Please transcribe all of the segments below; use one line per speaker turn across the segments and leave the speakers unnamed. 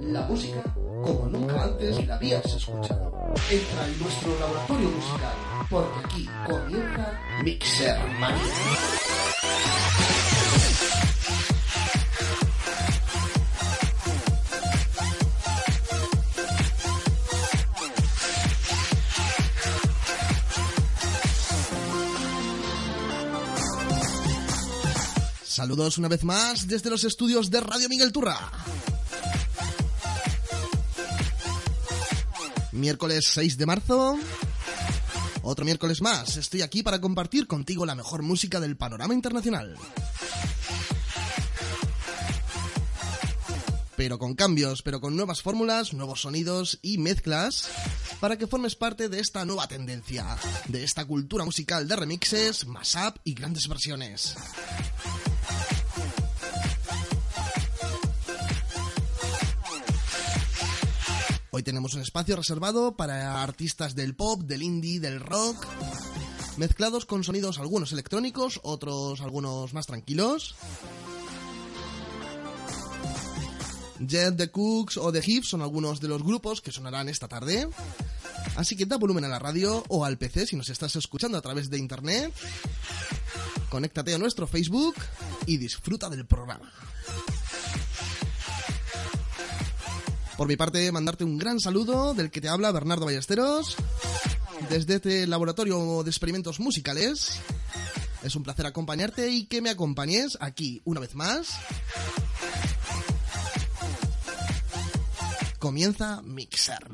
La música como nunca antes la habías escuchado. Entra en nuestro laboratorio musical, porque aquí comienza Mixer Mania.
Saludos una vez más desde los estudios de Radio Miguel Turra. Miércoles 6 de marzo. Otro miércoles más. Estoy aquí para compartir contigo la mejor música del panorama internacional. Pero con cambios, pero con nuevas fórmulas, nuevos sonidos y mezclas para que formes parte de esta nueva tendencia, de esta cultura musical de remixes, mashup y grandes versiones. Hoy tenemos un espacio reservado para artistas del pop, del indie, del rock, mezclados con sonidos algunos electrónicos, otros algunos más tranquilos. Jet, The Cooks o The Hips son algunos de los grupos que sonarán esta tarde. Así que da volumen a la radio o al PC si nos estás escuchando a través de internet. Conéctate a nuestro Facebook y disfruta del programa. Por mi parte, mandarte un gran saludo del que te habla Bernardo Ballesteros, desde este laboratorio de experimentos musicales. Es un placer acompañarte y que me acompañes aquí una vez más. Comienza Mixer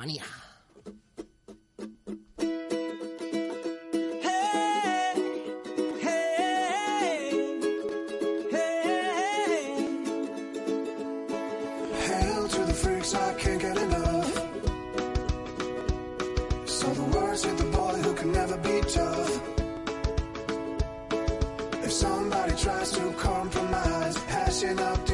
can't get enough. So the words hit the boy who can never be tough. If somebody tries to compromise, hashing out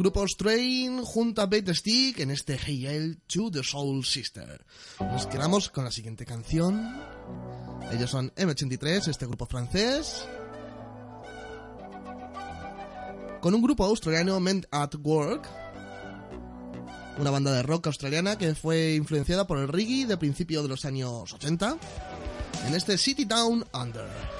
grupos Train junto a Bait Stick en este Hail to the Soul Sister. Nos quedamos con la siguiente canción. Ellos son M83, este grupo francés. Con un grupo australiano Men at Work. Una banda de rock australiana que fue influenciada por el reggae de principio de los años 80. En este City Down Under.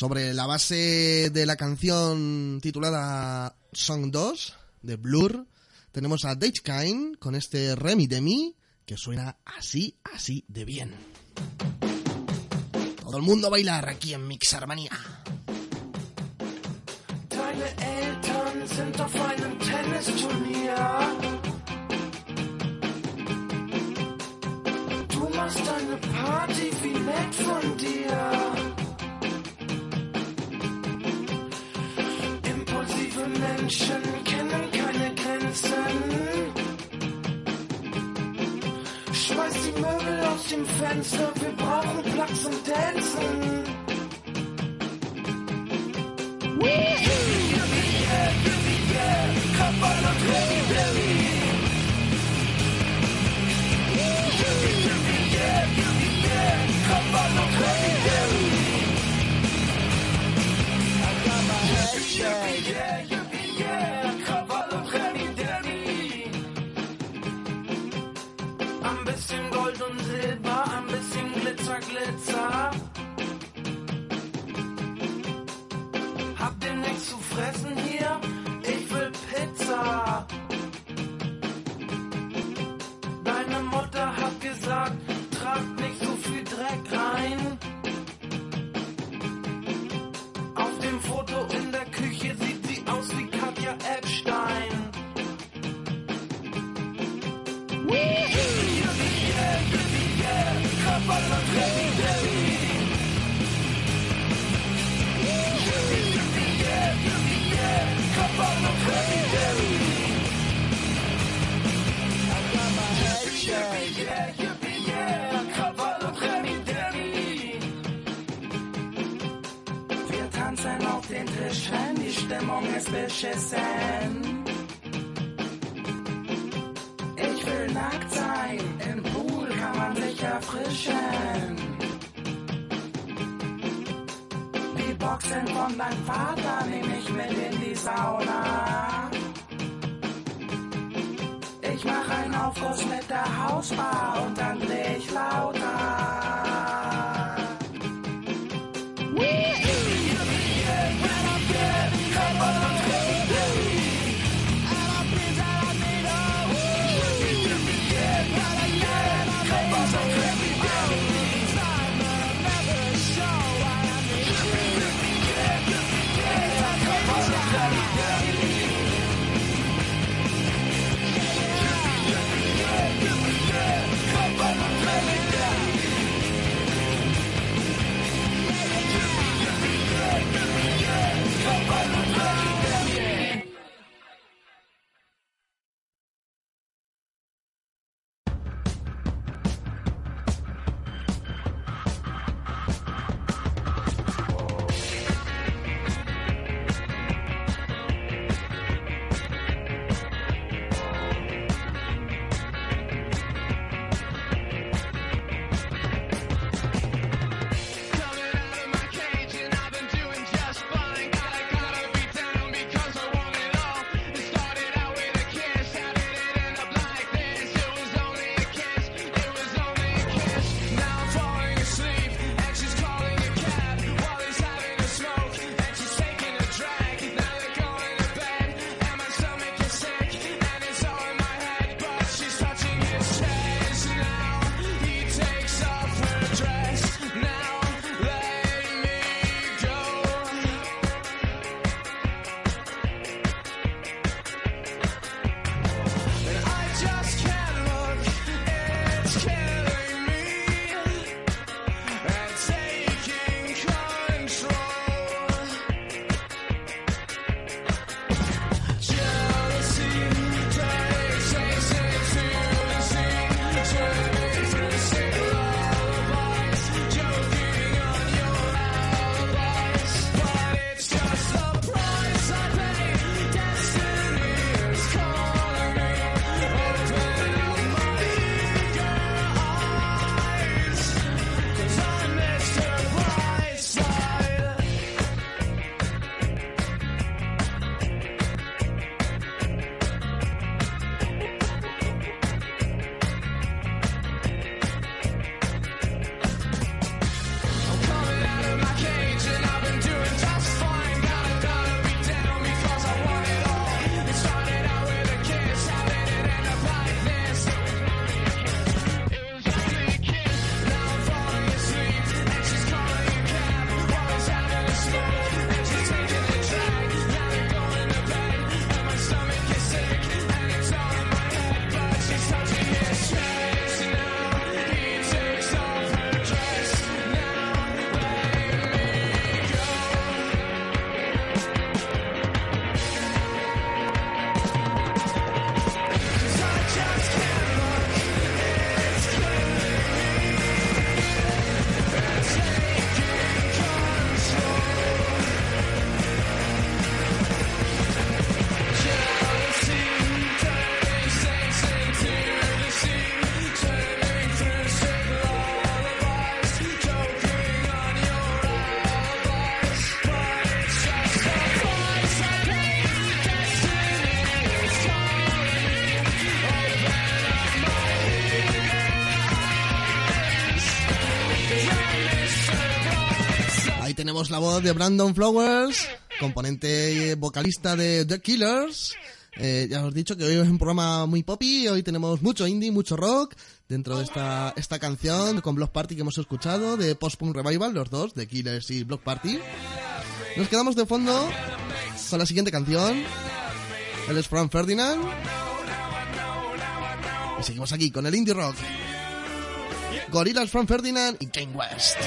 sobre la base de la canción titulada Song 2 de Blur, tenemos a Dave Kine con este Remy Demi que suena así, así de bien. Todo el mundo a bailar aquí en Mixarmanía.
beschissen. Ich will nackt sein, im Pool kann man sich erfrischen. Die Boxen von deinem Vater nehme ich mit in die Sauna. auf Kurs mit der Hausbar und dann leg lauter.
Voz de Brandon Flowers, componente vocalista de The Killers. Eh, ya os he dicho que hoy es un programa muy poppy, hoy tenemos mucho indie, mucho rock, dentro de esta, esta canción con Block Party que hemos escuchado, de Post Punk Revival, los dos, The Killers y Block Party. Nos quedamos de fondo con la siguiente canción, él es Frank Ferdinand. Y seguimos aquí con el indie rock. Gorillaz, Frank Ferdinand y Kane West.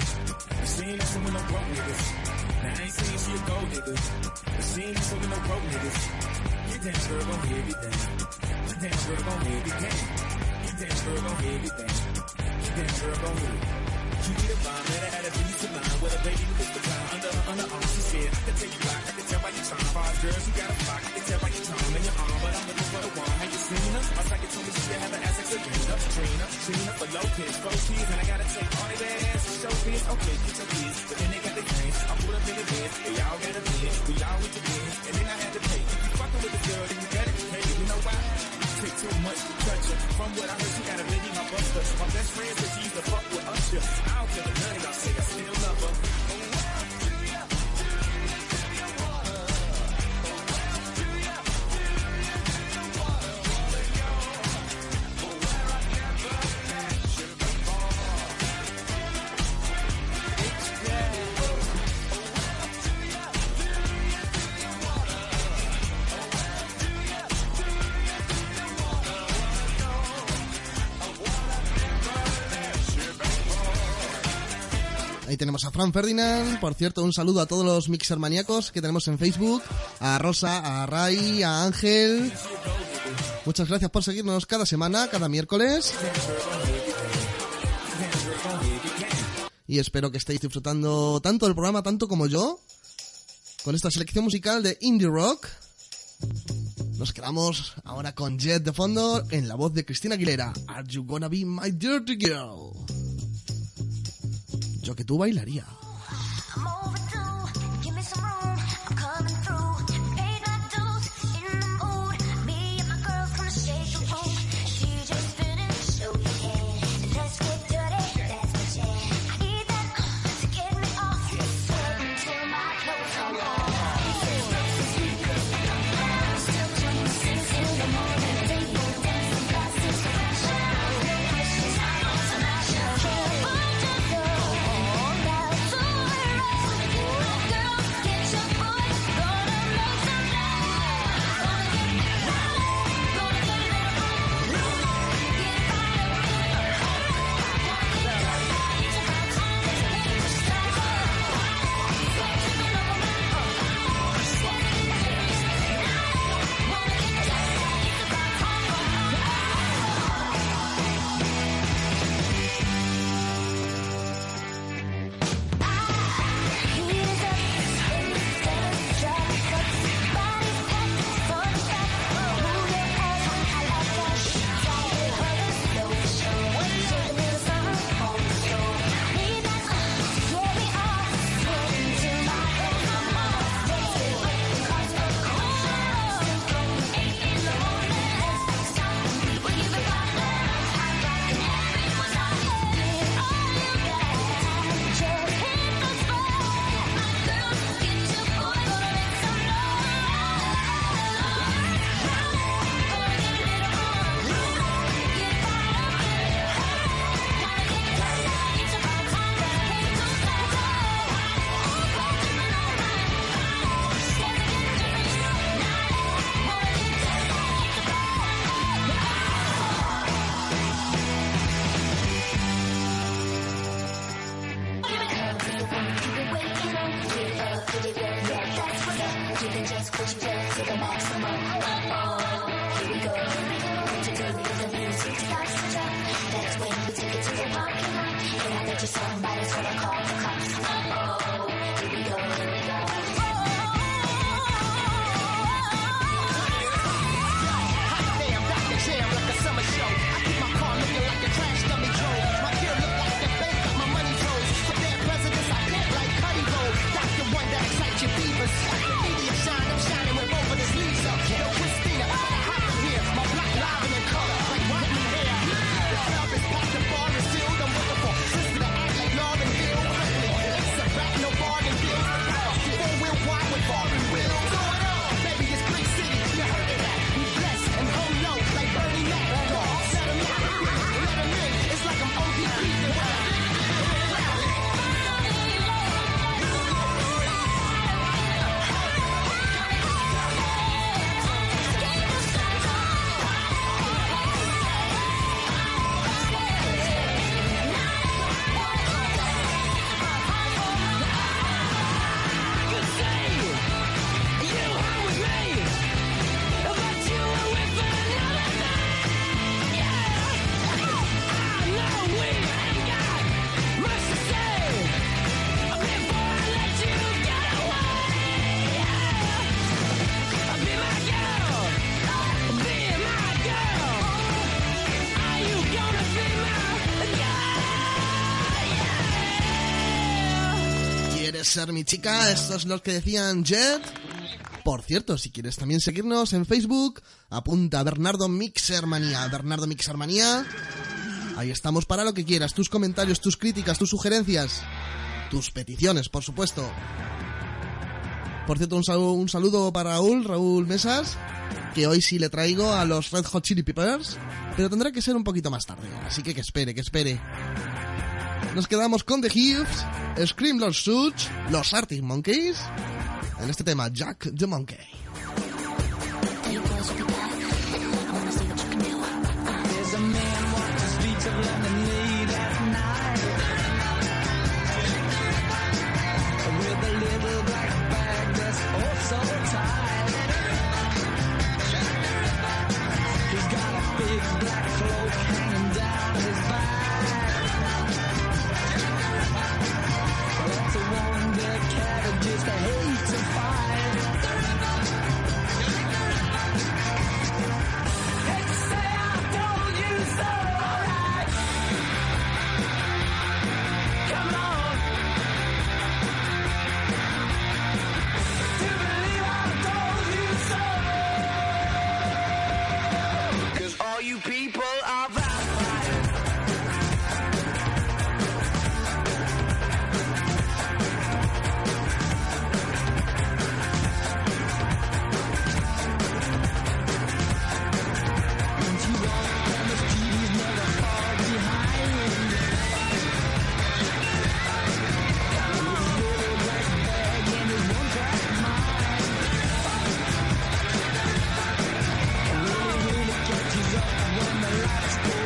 She a gold digger. But she ain't messing with no broke niggas. Now I ain't saying she a gold digger. But she ain't messing with no broke niggas. Get down, girl, gon' head, get down. Get down, girl, gon' head, get down. Get down, girl, gon' head, get down. Get down, girl, gon' head. She need a bomb, let her add a piece of mine. With a baby who gets the time under her underarm. She said, I can tell you like, I can tell by your charm. Five girls, you got a flock, I can tell by your charm and your arm. But I'm looking for the one. Have you seen her? My psychic told me she have an ass like Serena, Trina, Trina for Lopez, four kids, and I gotta take all their ass to show this. Okay, get your kids, but then they got their friends. I put up in the bed, they all got a bed, we all went to bed, and then I had to pay. If you fucking with the girl, then you gotta be paid. You know why? Take too much to touch her. From what I heard, she got a baby, my buster. My best friend said she to fuck with Usher. I don't care what none of y'all say,
Ahí tenemos a Fran Ferdinand. Por cierto, un saludo a todos los mixer maníacos que tenemos en Facebook. A Rosa, a Ray, a Ángel. Muchas gracias por seguirnos cada semana, cada miércoles. Y espero que estéis disfrutando tanto del programa, tanto como yo. Con esta selección musical de Indie Rock. Nos quedamos ahora con Jet de fondo en la voz de Cristina Aguilera. Are you gonna be my dirty girl? Yo que tú bailaría.
Mixer, mi chica. Esto es que decían Jet. Por cierto, si quieres también seguirnos en Facebook, apunta a Bernardo Mixermanía. Bernardo Mixermanía. Ahí estamos para lo que quieras. Tus comentarios, tus críticas, tus sugerencias. Tus peticiones, por supuesto. Por cierto, un saludo, un saludo para Raúl, Raúl Mesas, que hoy sí le traigo a los Red Hot Chili Peppers, pero tendrá que ser un poquito más tarde, así que que espere, que espere. Nos quedamos con The Hills, Scream Lord Suits, los Arctic Monkeys, en este tema Jack the Monkey.
when the lights go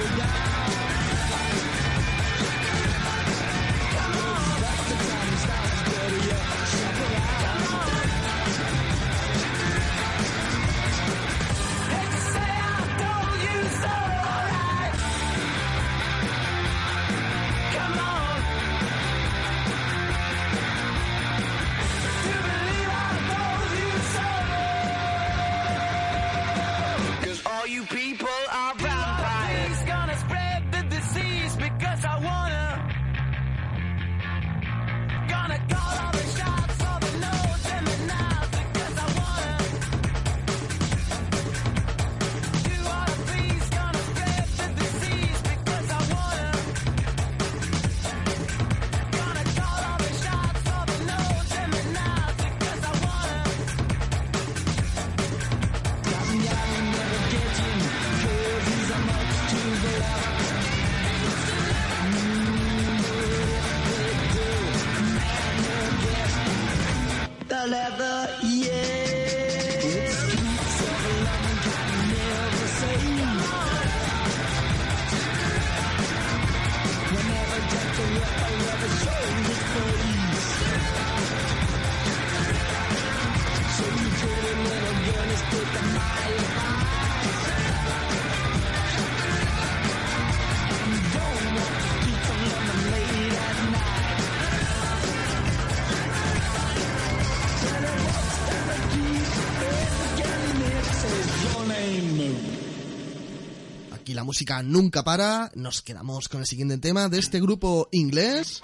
música nunca para. Nos quedamos con el siguiente tema de este grupo inglés.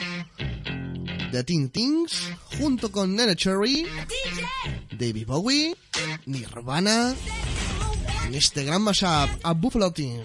The Teen Things, junto con Nene Cherry, David Bowie, Nirvana, en este gran mashup a Buffalo
Ting.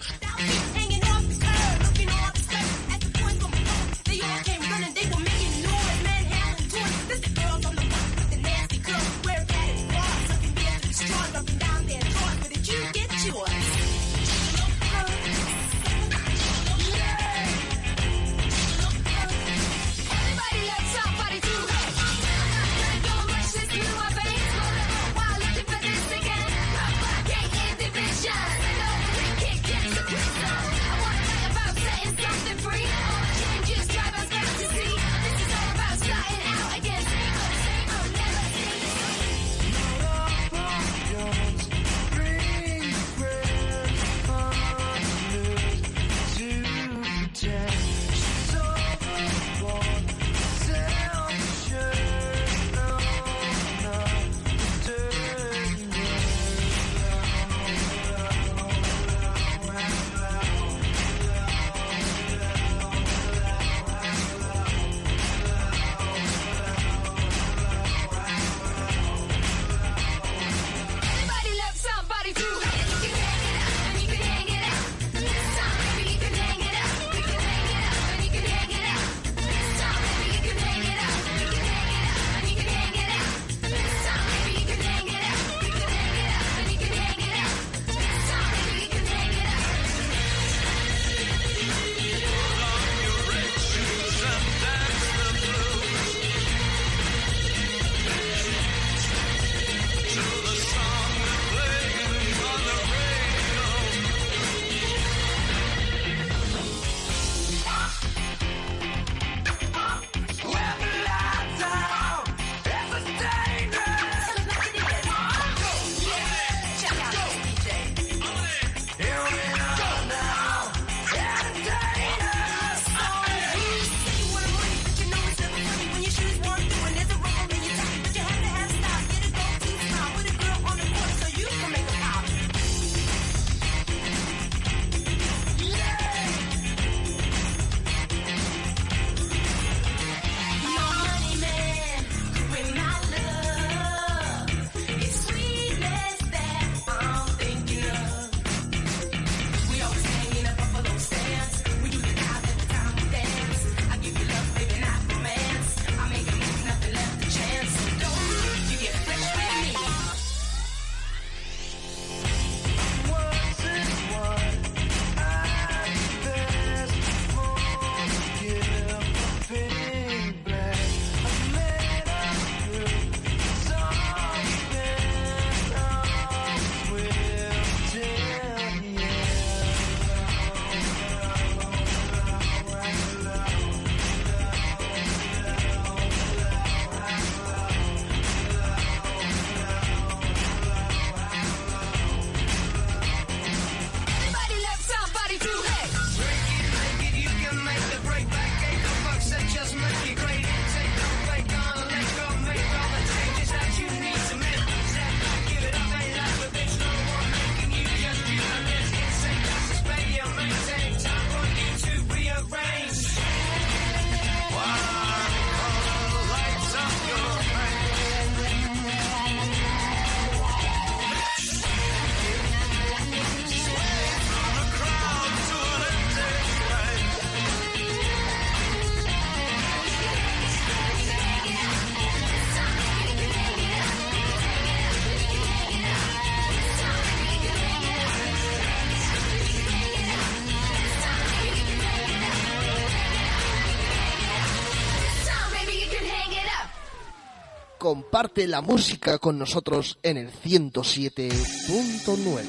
Comparte la música con nosotros en el 107.9.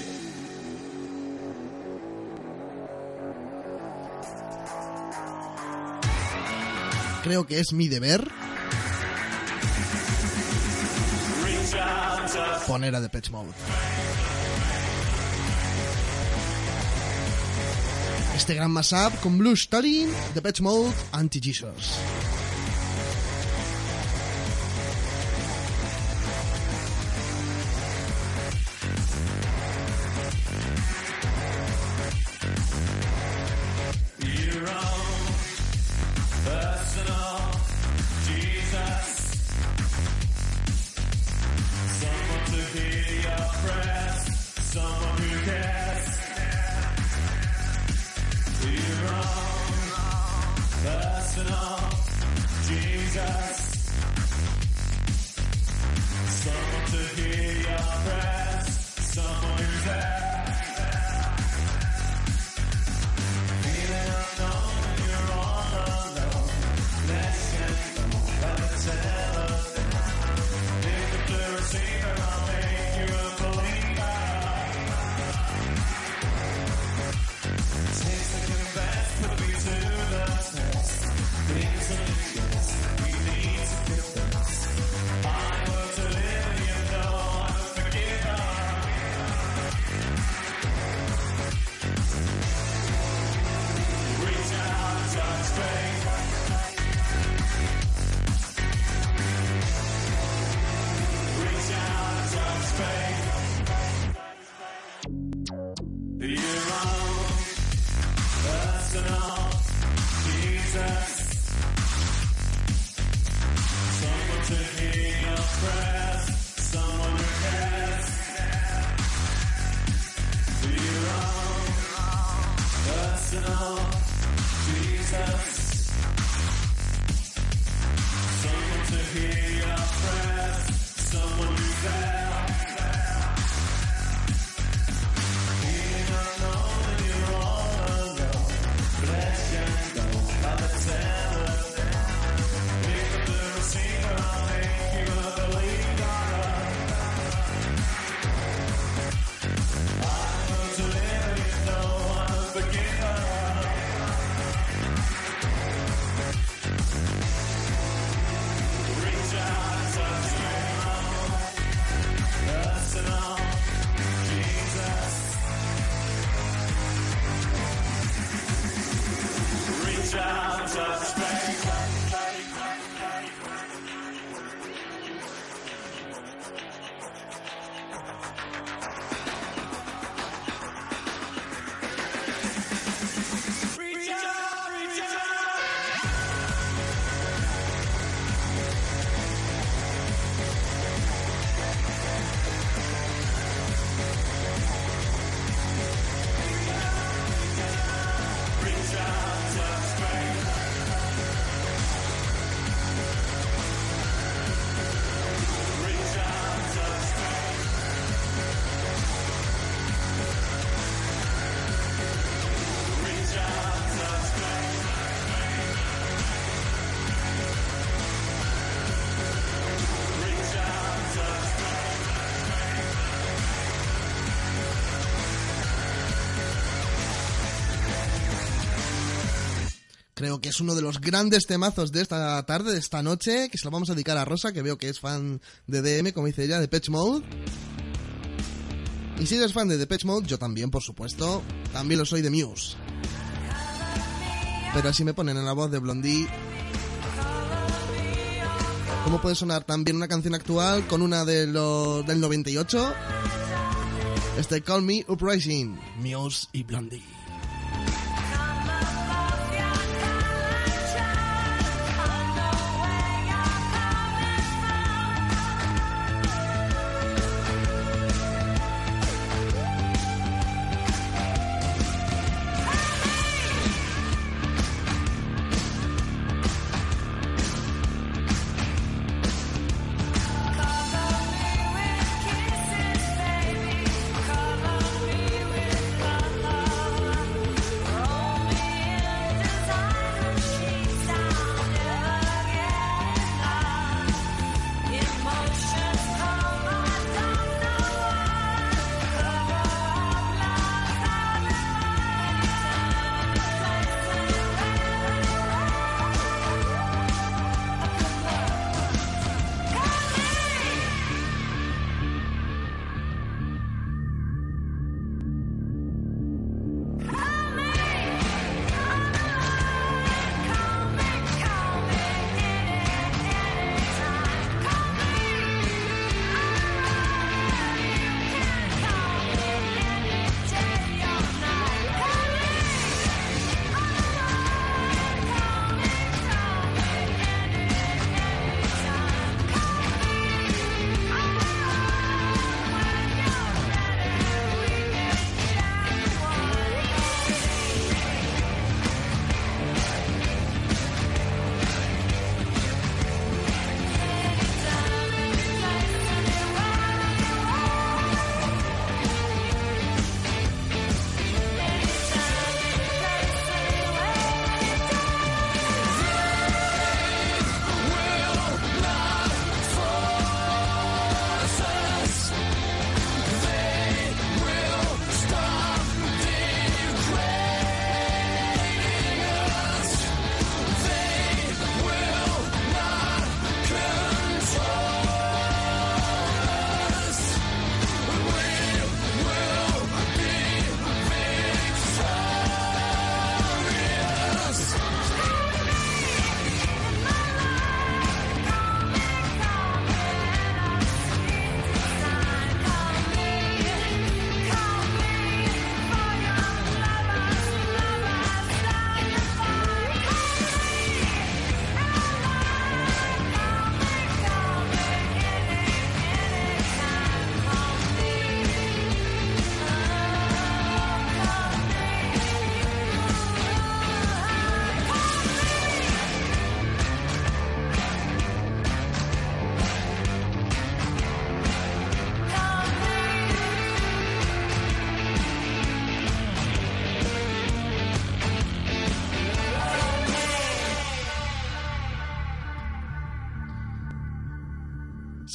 Creo que es mi deber poner a Depeche Mode. Este gran mashup con Blue Story, Depeche Mode, Anti-Jesus. Que es uno de los grandes temazos de esta tarde, de esta noche, que se lo vamos a dedicar a Rosa, que veo que es fan de DM, como dice ella, de Patch Mode. Y si eres fan de Depeche Mode, yo también, por supuesto. También lo soy de Muse. Pero así me ponen en la voz de Blondie. ¿Cómo puede sonar también una canción actual con una de los del 98? Este Call Me Uprising, Muse y Blondie.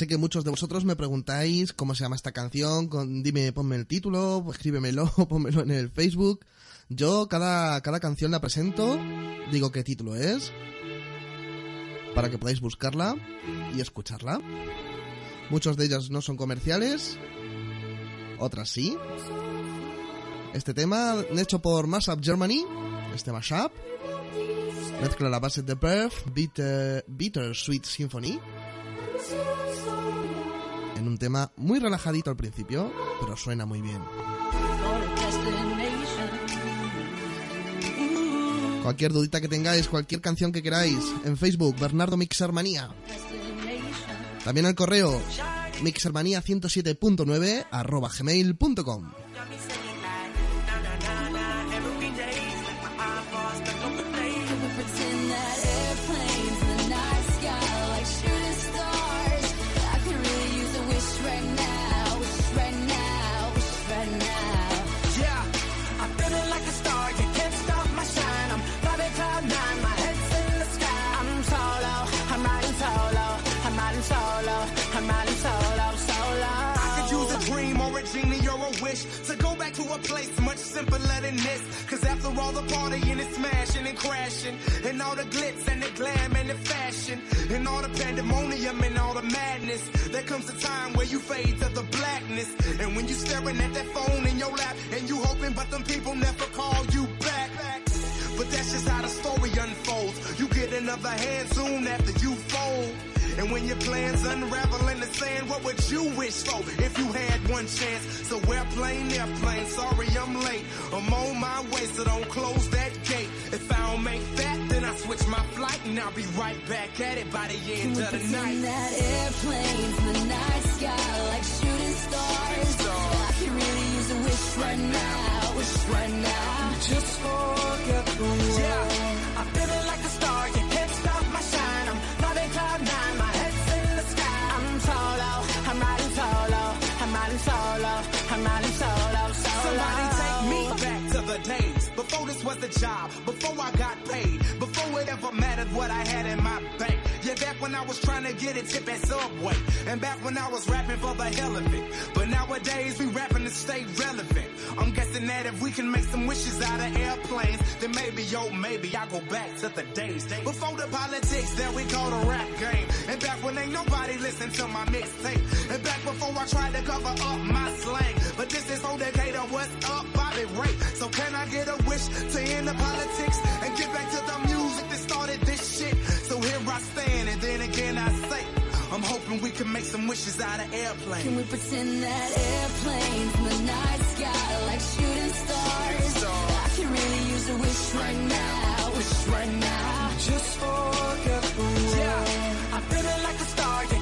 Sé que muchos de vosotros me preguntáis cómo se llama esta canción, con, dime, ponme el título, escríbemelo, pónmelo en el Facebook. Yo cada, cada canción la presento, digo qué título es, para que podáis buscarla y escucharla. Muchos de ellos no son comerciales, otras sí. Este tema, hecho por Mashup Germany, este Mashup, mezcla la base de Birth, Bitter, Bitter Sweet Symphony, en un tema muy relajadito al principio, pero suena muy bien. Cualquier dudita que tengáis, cualquier canción que queráis, en Facebook, Bernardo Mixermanía. También al correo, mixermanía107.9 arroba gmail.com.
dream or a genie or a wish to go back to a place much simpler than this. Cause after all the partying and smashing and crashing, and all the glitz and the glam and the fashion, and all the pandemonium and all the madness, there comes a time where you fade to the blackness. And when you staring at that phone in your lap, and you hoping but them people never call you back. But that's just how the story unfolds. You get another hand soon after you fold. And when your plans unravel in the sand, what would you wish for if you had one chance? So airplane, airplane, sorry I'm late. I'm on my way, so don't close that gate. If I don't make that, then I switch my flight and I'll be right back at it by the end of the
Pretend
night.
that airplanes in the night sky like shooting stars. I could really use a wish right now, wish right now.
Just forget the world. Yeah,
job, before I got paid, before it ever mattered what I had in my bank. Yeah, back when I was trying to get a tip at Subway, and back when I was rapping for the hell of it. But nowadays we rapping to stay relevant. I'm guessing that if we can make some wishes out of airplanes, then maybe, yo, maybe I'll go back to the days before the politics that we call the rap game, and back when ain't nobody listen to my mixtape, and back before I tried to cover up my slang. But this is whole decade of what's up, Bobby Ray. So can I get a wish to end the politics and get back to the music that started this shit? So here I stand, and then again I say, I'm hoping we can make some wishes out of airplanes.
Can we pretend that airplanes in the night sky like shooting stars? I can really use a wish right now, wish right now.
Just forget the world. Yeah, I'm feeling like a star.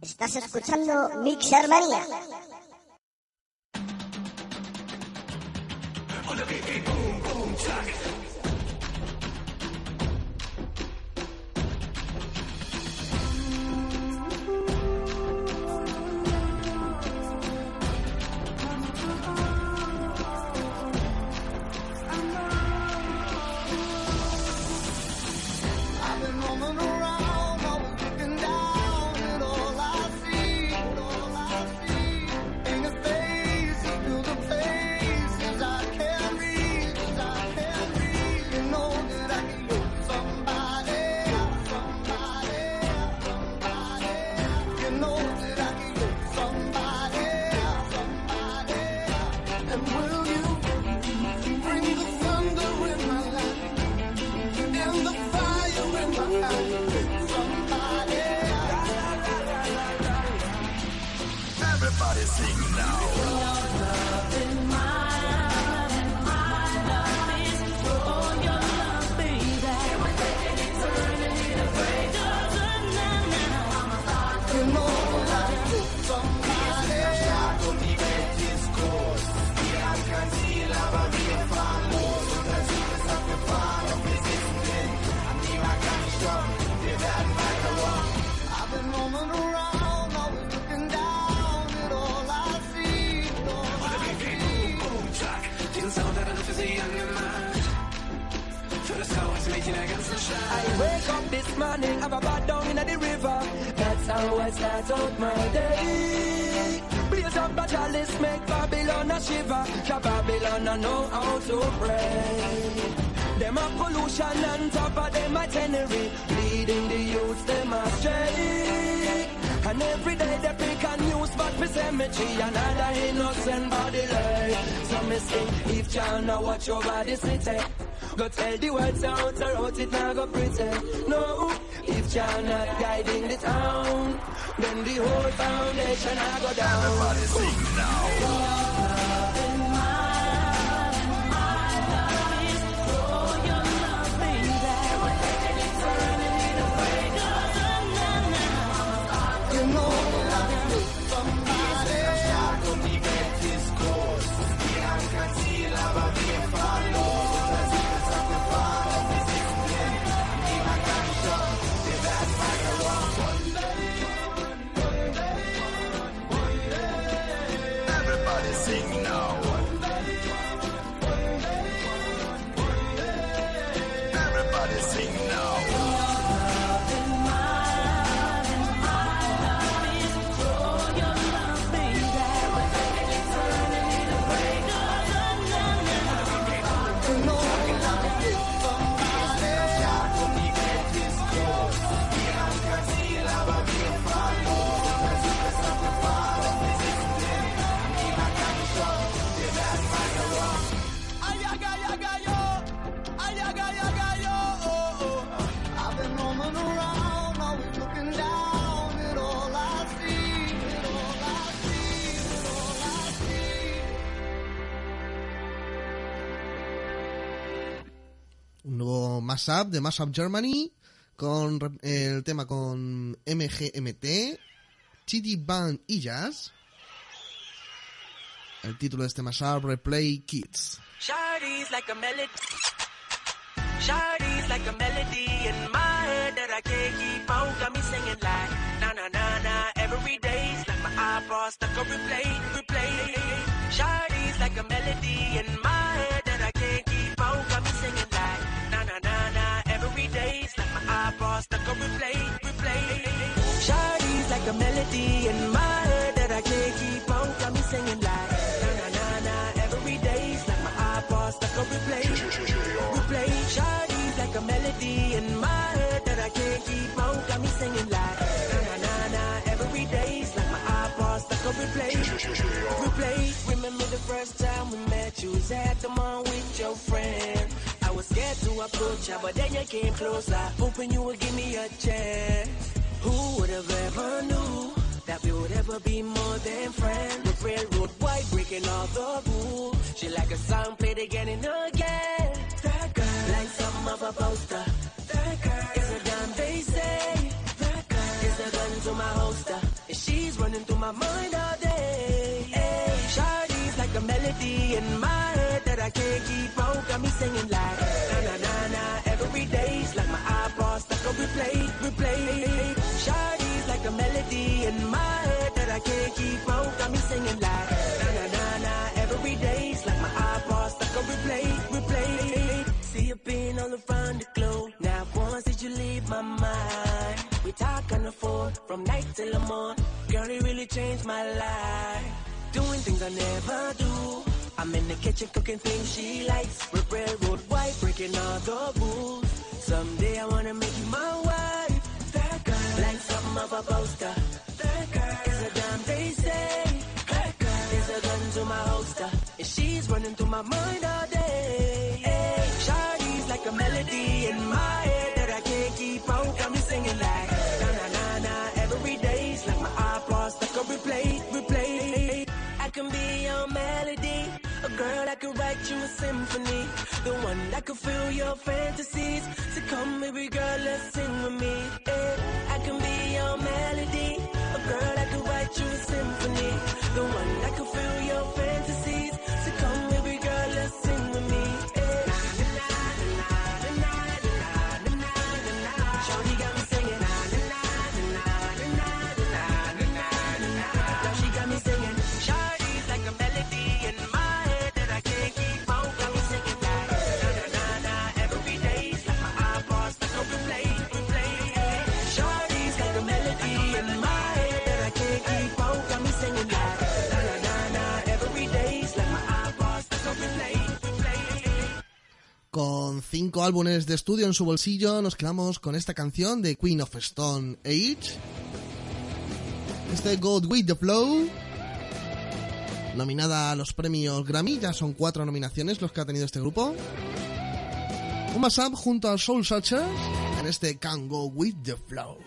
Estás escuchando Mixer Manía.
Watch over the city. Go tell the words out or out it now go pretty. No, if you're not guiding the town, then the whole foundation I go down. Everybody sing now.
Mashup de Mashup Germany con el tema con MGMT, Chitty Band y Jazz. El título de este mashup, Replay Kids.
Shardy's like a melody. Shardy's like a melody in my head that I can't keep out. Got me singing like na na na na every day. It's like my iPod stuck on replay, replay. Melody in my head that I can't keep out. Got me singing like na na na na every day. Like my iPod stuck on replay, replay. Remember the first time we met? You was at the mall with your friend. I was scared to approach her, but then you came closer, hoping you would give me a chance. Who would have ever knew that we would ever be more than friends? With railroad white breaking all the rules. She like a song played again and again. A poster. That girl is a they say. That girl is a gun to my holster. And she's running through my mind all day. Hey, like a melody in my head that I can't keep. Got me singing like my mind? We talk on the phone from night till the morning. Girl, it really changed my life. Doing things I never do. I'm in the kitchen cooking things she likes. With railroad white, breaking all the rules. Someday I wanna make you my wife. That girl, like something of a poster. That girl is a damn they say. That girl is a gun to my holster. And she's running through my mind all day. Symphony. The one that could fill your fantasies. So come, baby girl, let's sing with me. Eh,
Con cinco álbumes de estudio en su bolsillo, nos quedamos con esta canción de Queen of Stone Age. Este God With the Flow. Nominada a los premios Grammy, ya son cuatro nominaciones los que ha tenido este grupo. Un mashup junto a Soul Searchers en este Can Go With the Flow.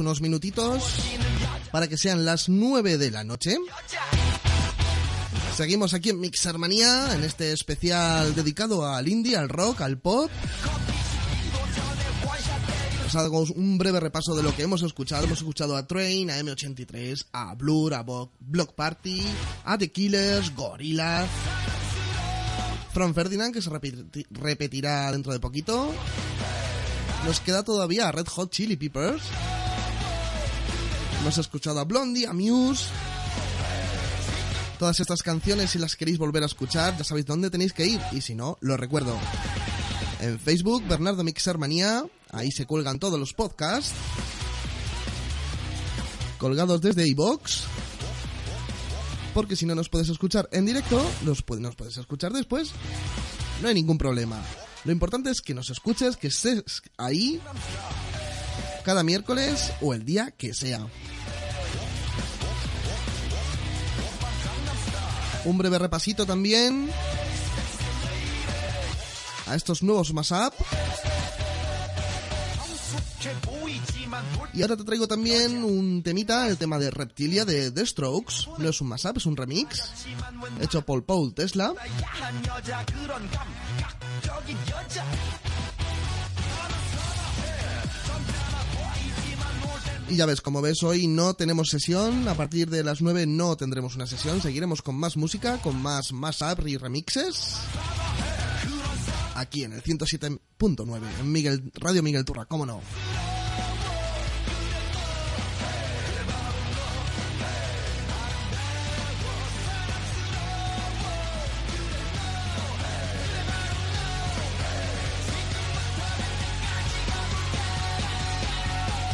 Unos minutitos para que sean las 9 de la noche. Seguimos aquí en Mixarmanía, en este especial dedicado al indie, al rock, al pop. Os hago un breve repaso de lo que hemos escuchado. Hemos escuchado a Train, a M83, a Blur, a Block Party, a The Killers, Gorillaz, From Ferdinand, que se repeti- repetirá dentro de poquito. Nos queda todavía Red Hot Chili Peppers. Hemos escuchado a Blondie, a Muse. Todas estas canciones, si las queréis volver a escuchar, ya sabéis dónde tenéis que ir. Y si no, lo recuerdo. En Facebook, Bernardo Mixermanía. Ahí se cuelgan todos los podcasts. Colgados desde iBox. Porque si no nos puedes escuchar en directo, nos puedes escuchar después. No hay ningún problema. Lo importante es que nos escuches, que estés ahí cada miércoles o el día que sea. Un breve repasito también a estos nuevos mashup. Y ahora te traigo también un temita, el tema de Reptilia de The Strokes. No es un mashup, es un remix. Hecho por Paul Tesla.
Y ya ves, como ves, hoy no tenemos sesión. A partir de las 9 no tendremos una sesión. Seguiremos con más música, con más mashup y remixes. Aquí en el 107.9, en Miguel, Radio Miguel Turra, cómo no.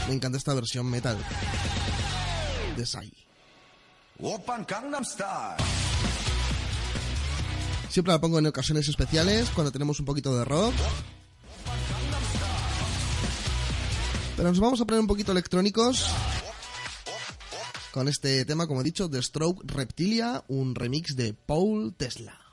Me encanta esta versión metal de Sai.
Open Gangnam Style.
Siempre la pongo en ocasiones especiales, cuando tenemos un poquito de rock. Pero nos vamos a poner un poquito electrónicos con este tema, como he dicho, The Stroke Reptilia, un remix de Paul Tesla.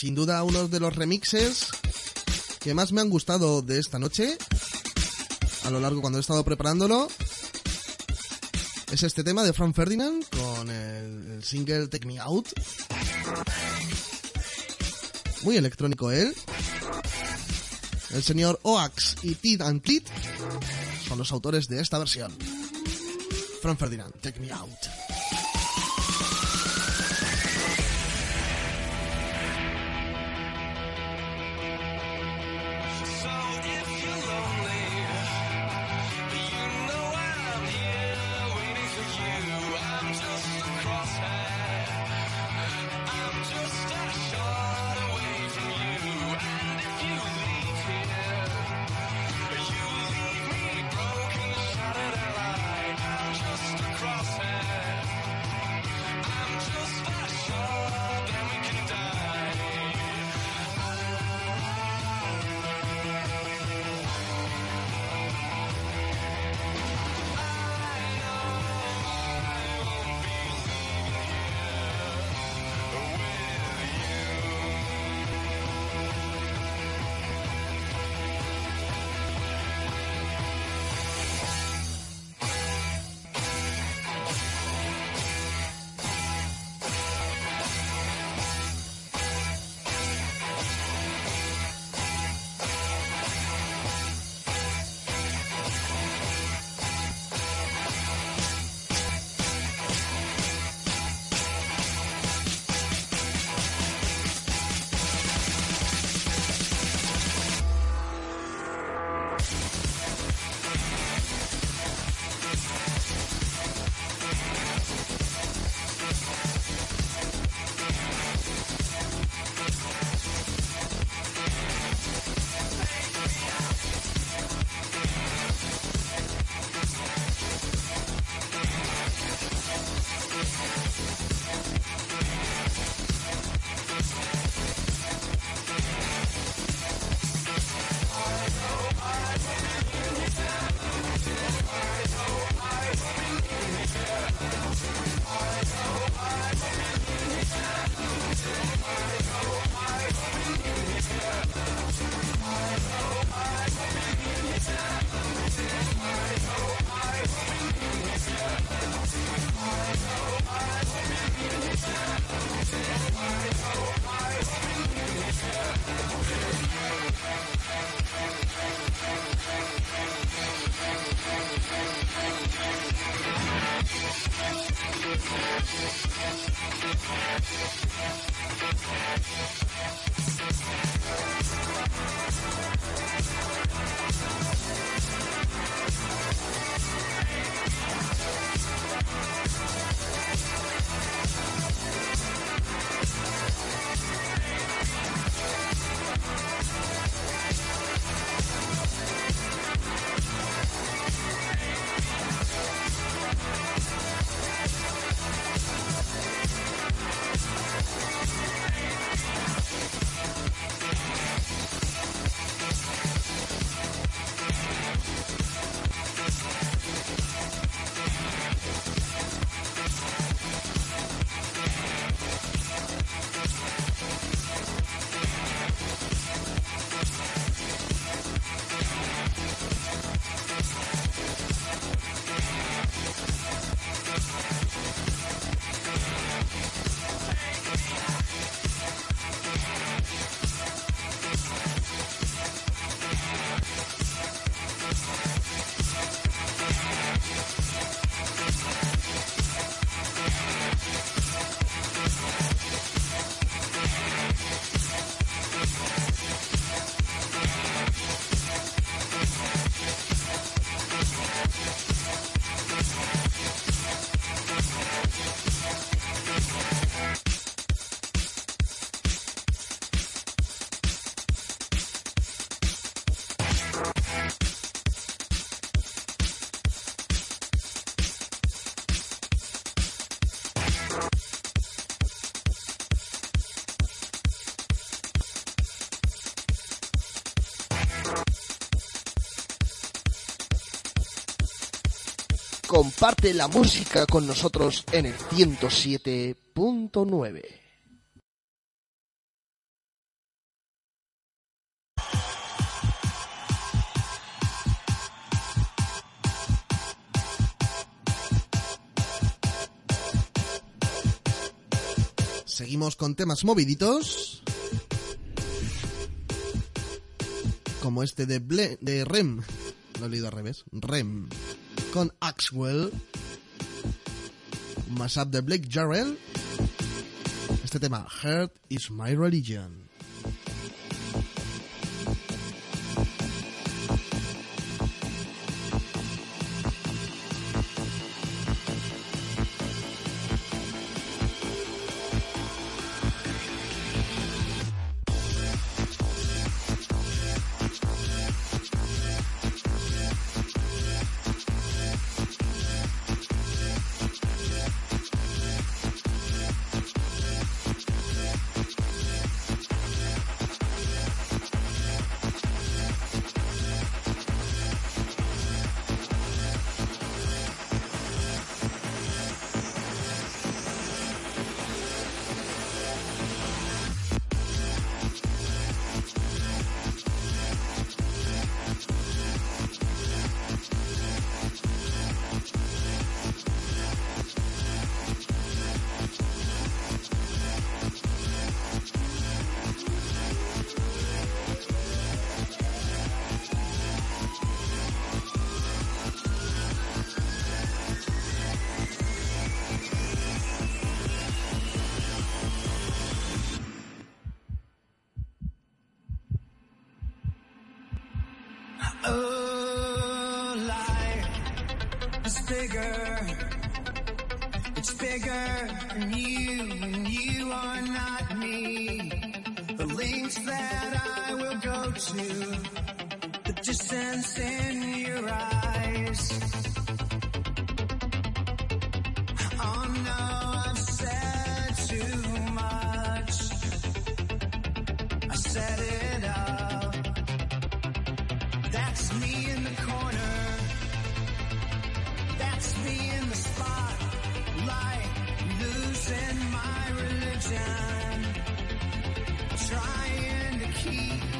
Sin duda uno de los remixes que más me han gustado de esta noche, a lo largo cuando he estado preparándolo es este tema de Frank Ferdinand con el, single Take Me Out. Muy electrónico él. El señor Oax y Tid and Tid son los autores de esta versión. Frank Ferdinand, Take Me Out.
comparte la música con nosotros en el 107.9.
Seguimos con temas moviditos. Como este de, Ble de Rem. Lo he leído al revés. Rem con Axwell.
Un mashup de Blake Jarrell. Este tema, Heart is my religion.
To, the distance in your eyes. Oh no, I've said too much. I set it up. That's me in the corner. That's me in the spotlight, losing my religion. Trying to keep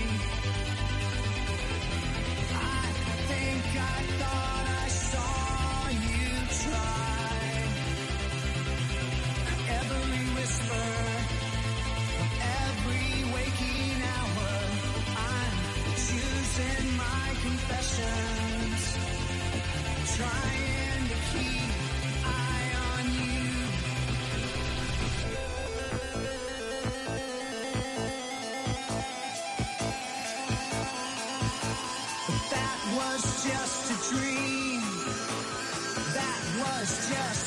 yes.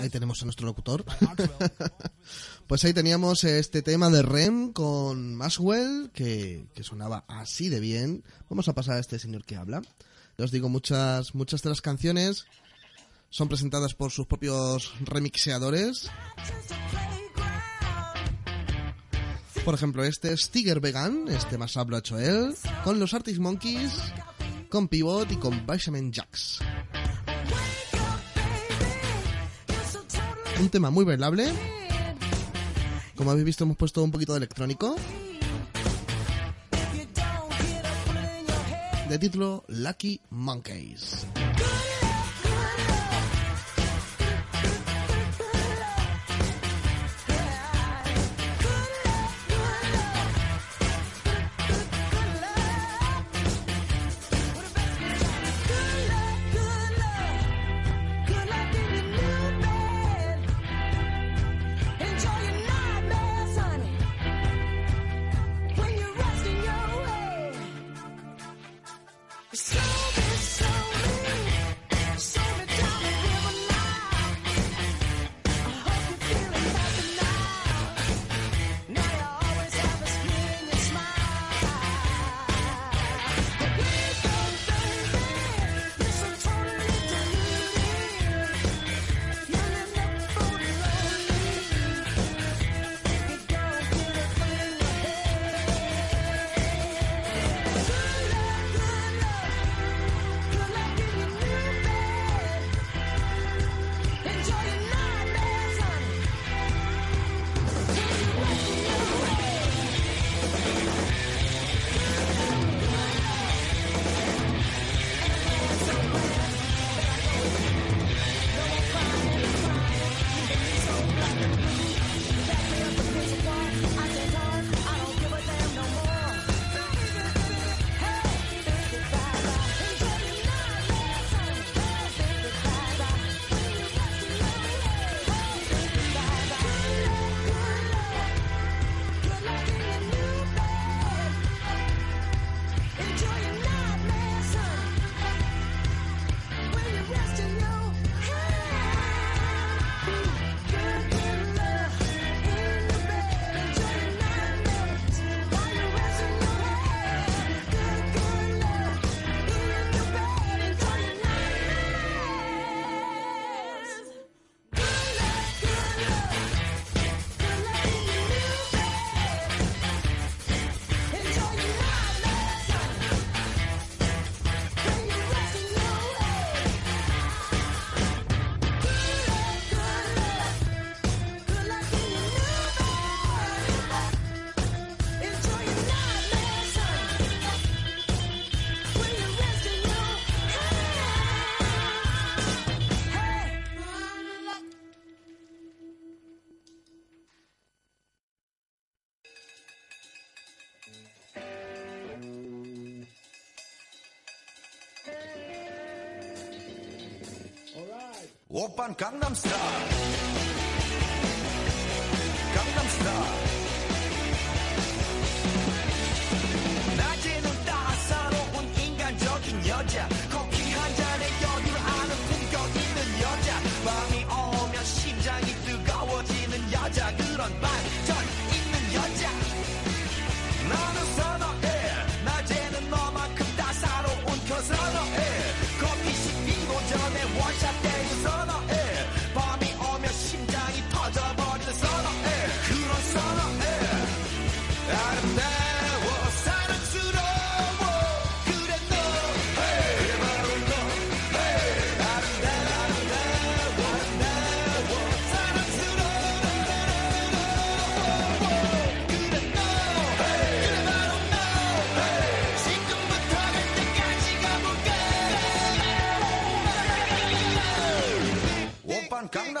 Ahí tenemos a nuestro locutor. pues ahí teníamos este tema de Rem con Maxwell, que, que sonaba así de bien. Vamos a pasar a este señor que habla. Ya os digo, muchas, muchas de las canciones son presentadas por sus propios remixeadores.
Por ejemplo, este es Tiger Vegan, este más hablo ha hecho él, con los Artist Monkeys, con Pivot y con Benjamin Jacks. un tema muy bailable. Como habéis visto hemos puesto un poquito de electrónico. De título Lucky Monkeys.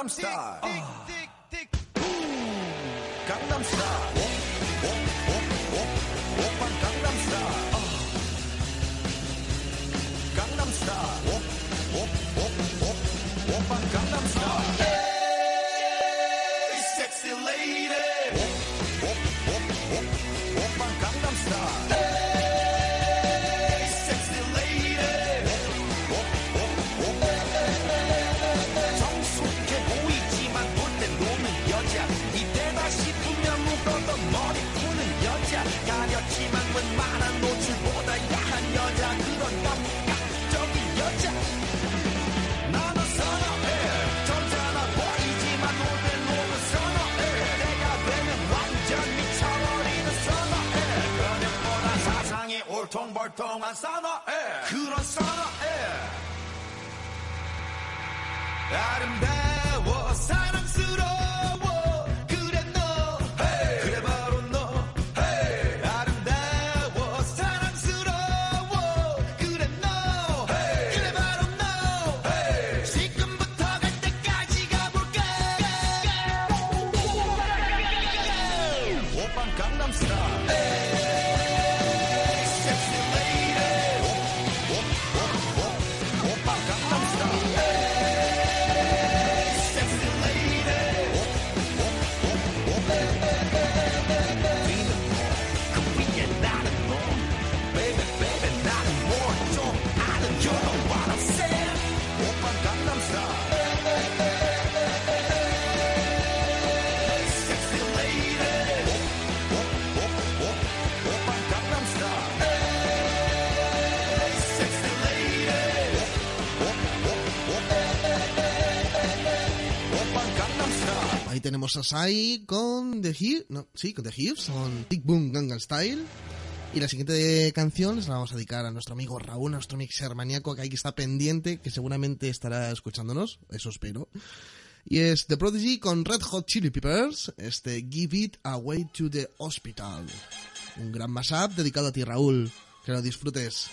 I'm stuck. 불퉁한 선어해 그런 선어해 아름다워 사랑스러워
tenemos a Sai con The Hips, no, sí, con The Hips, con Tick Boom Gangnam Style. Y la siguiente canción se la vamos a dedicar a nuestro amigo Raúl, nuestro mixer maníaco que ahí está pendiente, que seguramente estará escuchándonos, eso espero. Y es The Prodigy con Red Hot Chili Peppers, este Give It Away to the Hospital. Un gran mashup dedicado a ti, Raúl. Que lo disfrutes.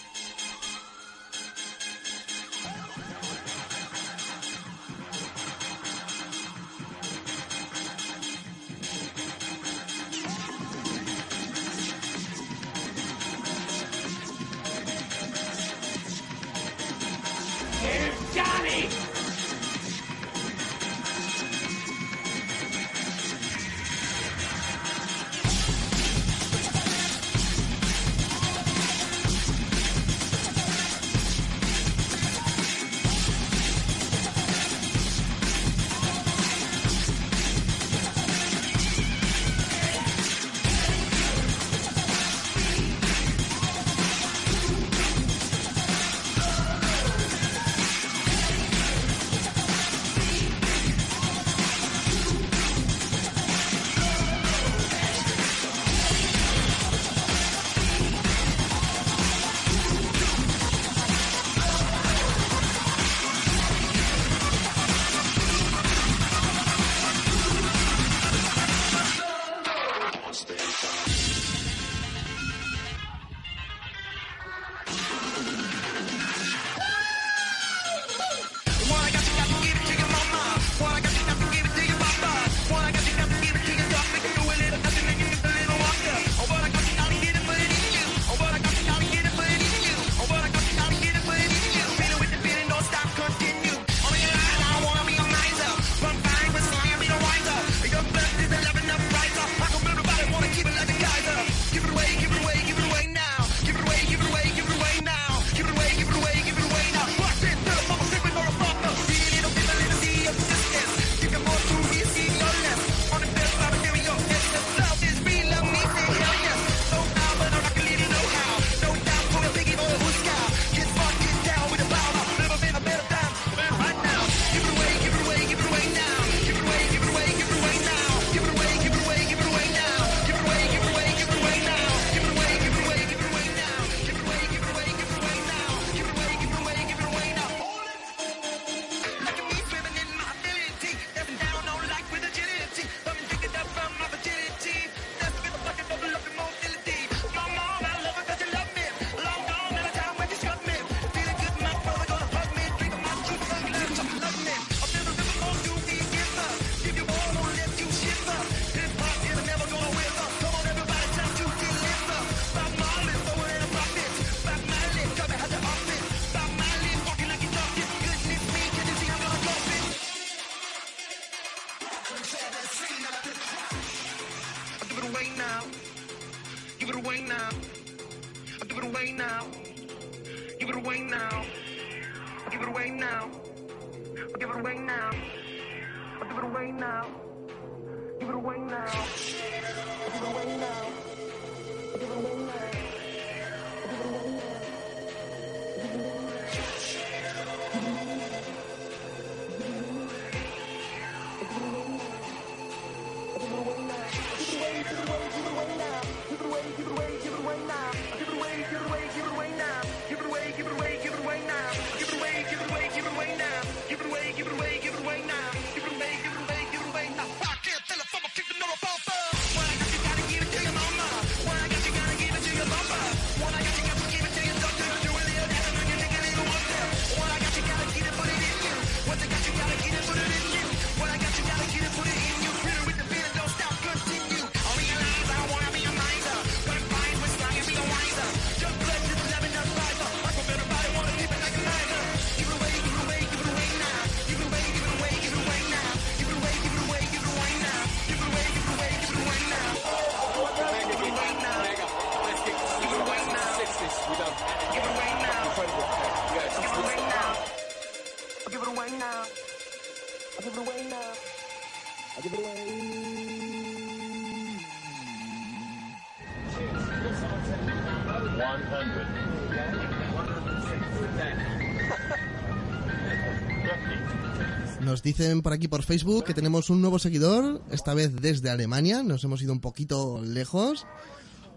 Dicen por aquí por Facebook que tenemos un nuevo seguidor, esta vez desde Alemania, nos hemos ido un poquito lejos.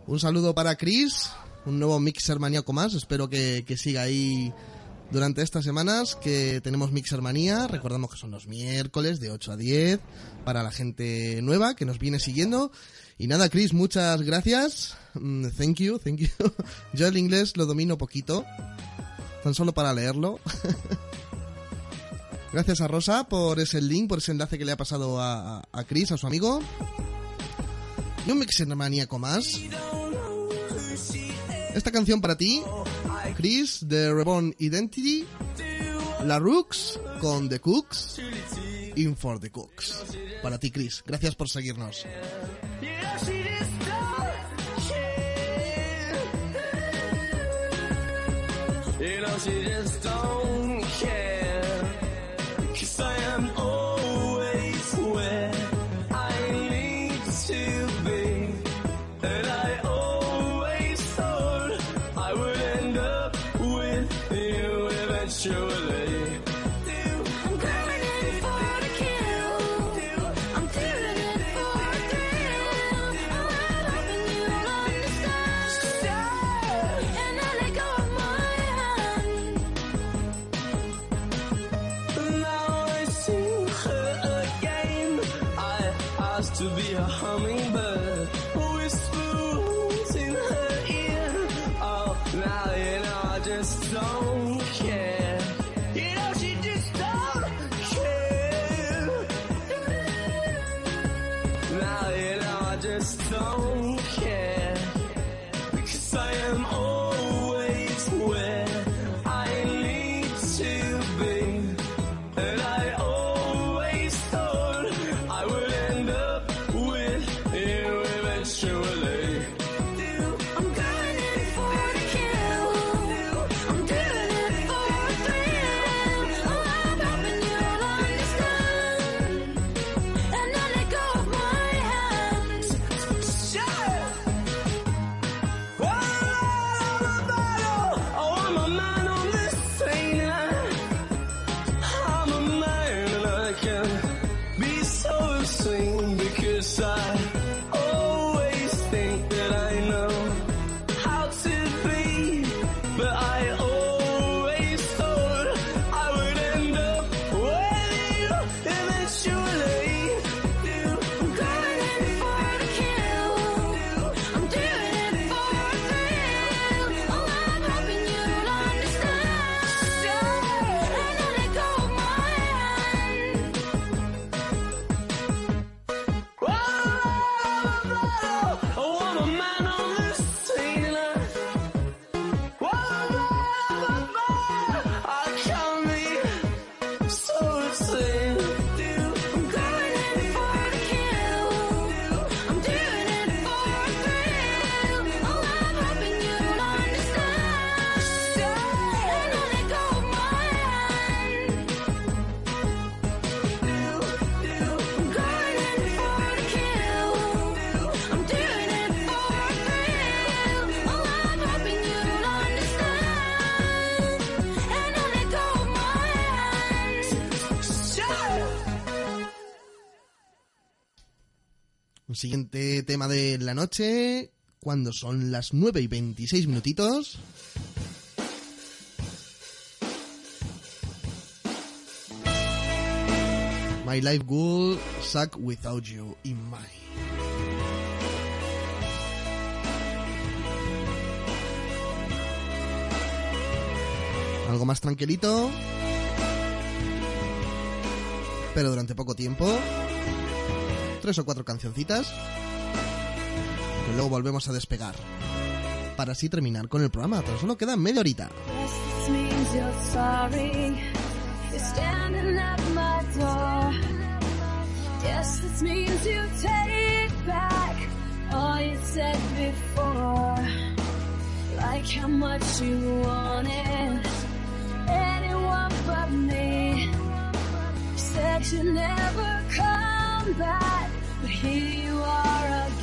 Un saludo para Chris, un nuevo Mixer maníaco más, espero que, que siga ahí durante estas semanas que tenemos Mixer Manía. Recordamos que son los miércoles de 8 a 10 para la gente nueva que nos viene siguiendo. Y nada, Chris, muchas gracias. Mm, Thank you, thank you. Yo el inglés lo domino poquito, tan solo para leerlo. Gracias a Rosa por ese link, por ese enlace que le ha pasado a, Chris, a su amigo. Y un Mixer maníaco más. Esta canción para ti, Chris, de Reborn Identity, La Rooks con The Cooks, In for the Cooks. Para ti, Chris. Gracias por seguirnos. Siguiente tema de la noche, cuando son las 9 y 26 minutitos. My life will suck without you in mind. Algo más tranquilito. Pero durante poco tiempo. Tres o cuatro cancioncitas. Y luego volvemos a despegar. Para así terminar con el programa. Tan solo queda media horita.
Said
you never come back, but here you are again.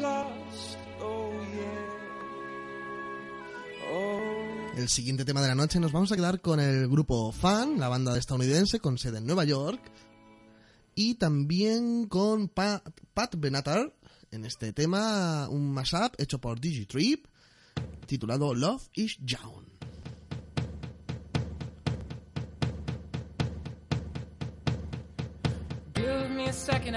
Lost. Oh yeah. Oh.
El siguiente tema de la noche nos vamos a quedar con el grupo Fan, la banda estadounidense con sede en Nueva York, y también con Pat, Pat Benatar en este tema, un mashup hecho por Digitrip, titulado Love is Young.
Give me a second,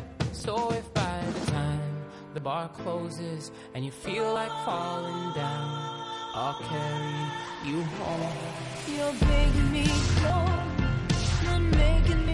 So if by the time the bar closes and you feel like falling down, I'll carry you home.
You're begging me go, not making me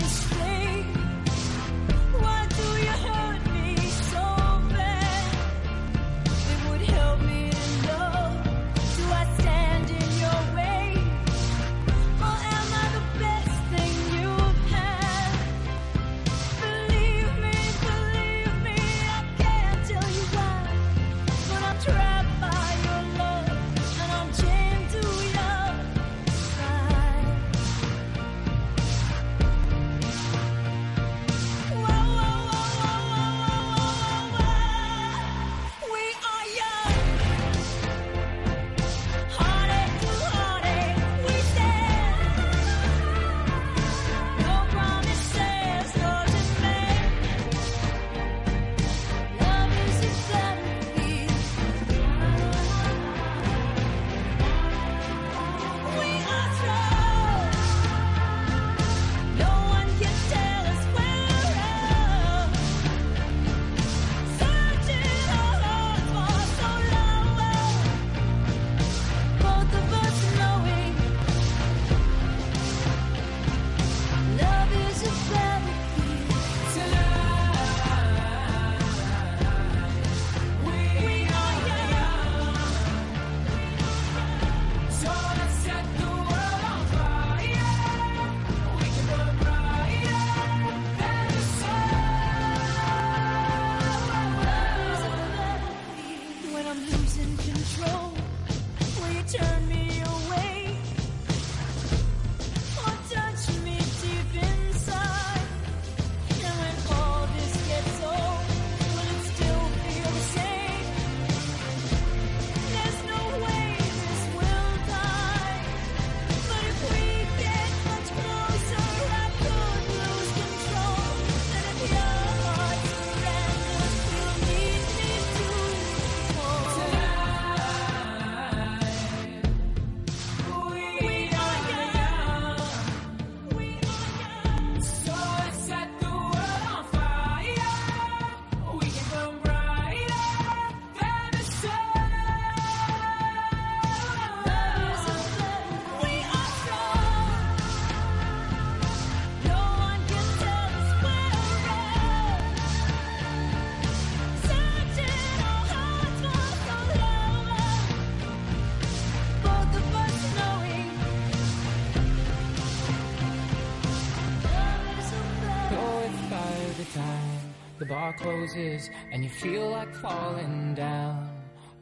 closes and you feel like falling down,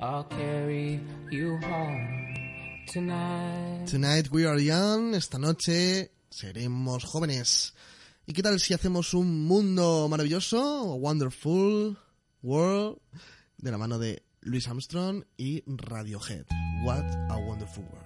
I'll carry you home tonight.
Tonight we are young, esta noche seremos jóvenes. ¿Y qué tal si hacemos un mundo maravilloso, a Wonderful World, de la mano de Louis Armstrong y Radiohead? What a Wonderful World.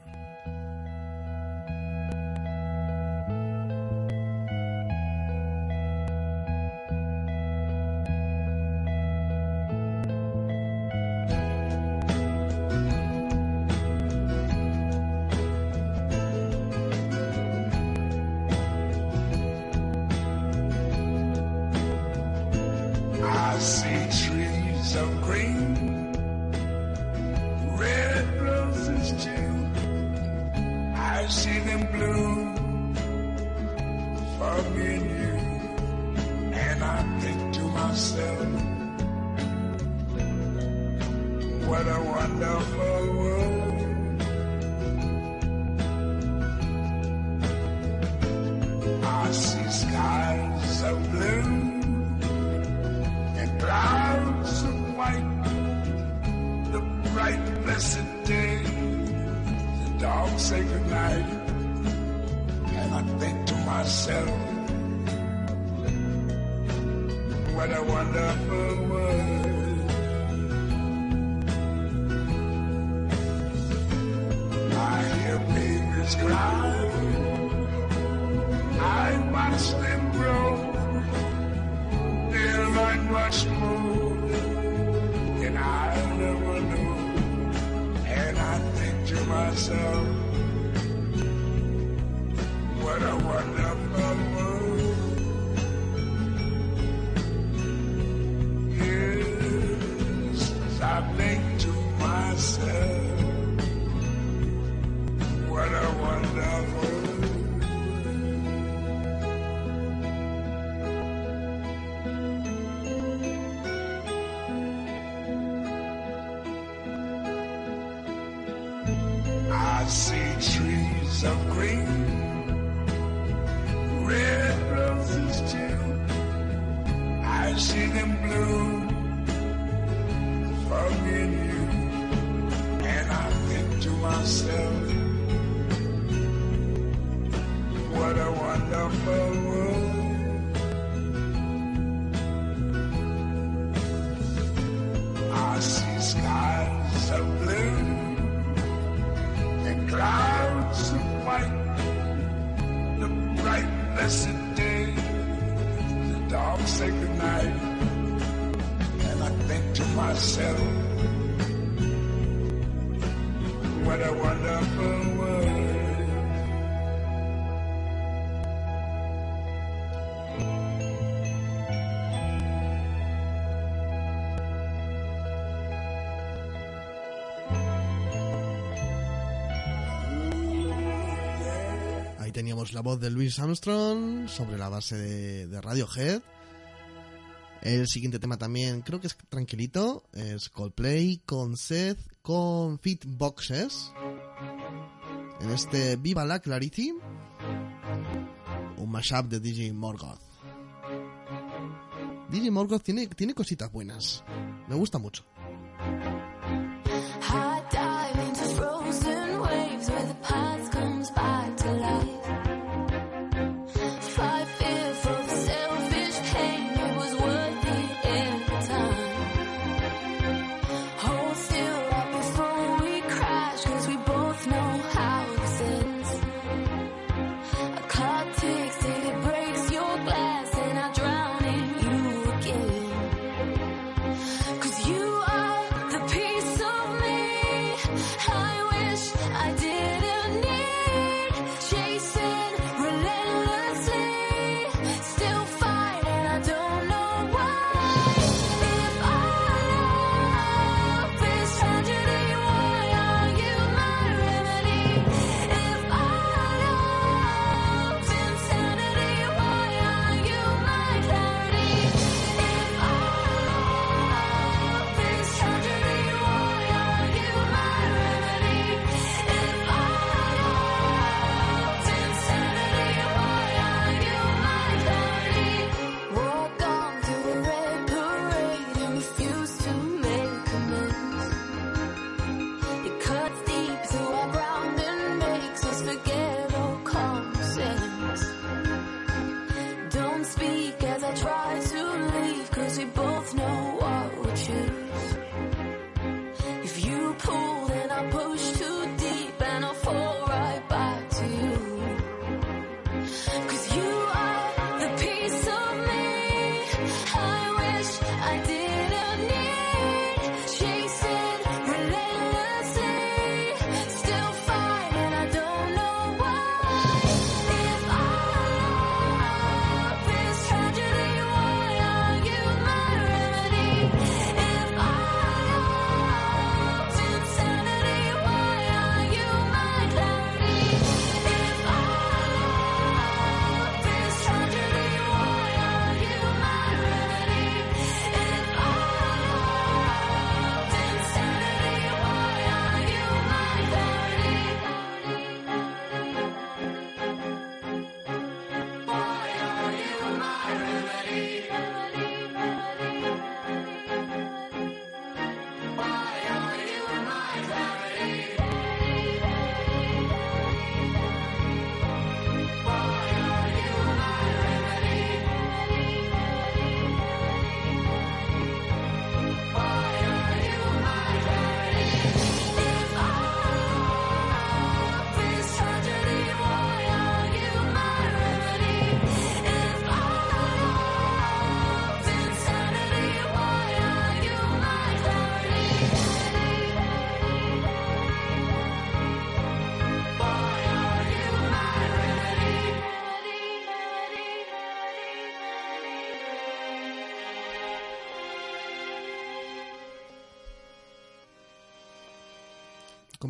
la voz de Louis Armstrong sobre la base de, Radiohead. El siguiente tema también creo que es tranquilito, es Coldplay con Seth con Fitboxes. En este Viva la Clarity, un mashup de DJ Morgoth. DJ Morgoth tiene, tiene cositas buenas, me gusta mucho.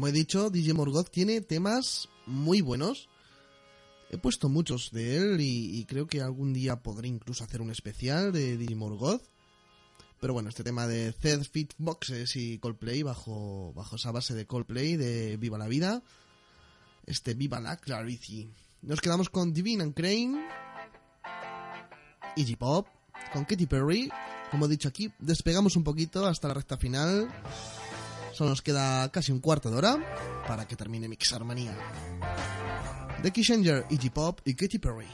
he dicho, DJ Morgoth tiene temas muy buenos. He puesto muchos de él y, creo que algún día podré incluso hacer un especial de DJ Morgoth. Pero bueno, este tema de Zed Fit Boxes y Coldplay bajo, bajo esa base de Coldplay de Viva la Vida. Este Viva la Clarity. Nos quedamos con Divine and Crane, Iggy Pop, con Katy Perry. Como he dicho aquí, despegamos un poquito hasta la recta final. Solo nos queda casi un cuarto de hora para que termine Mixarmanía. The Kishinger, Iggy Pop y Katy Perry.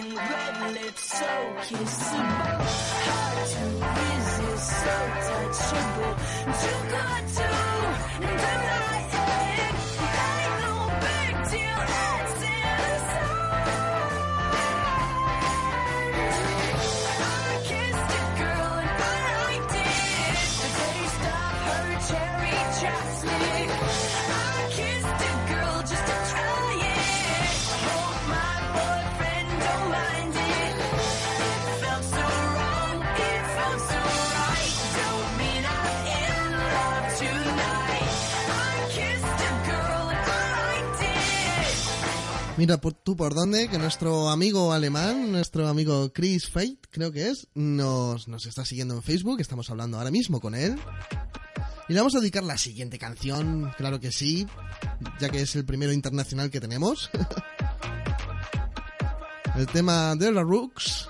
Lips so kissable. Hard to resist, so touchable. Too good to deny it. Ain't no big deal, I
Mira tú por dónde, que nuestro amigo alemán, nuestro amigo Chris Fate, creo que es, nos, nos está siguiendo en Facebook, estamos hablando ahora mismo con él. Y le vamos a dedicar la siguiente canción, claro que sí, ya que es el primero internacional que tenemos. el tema de la Rooks.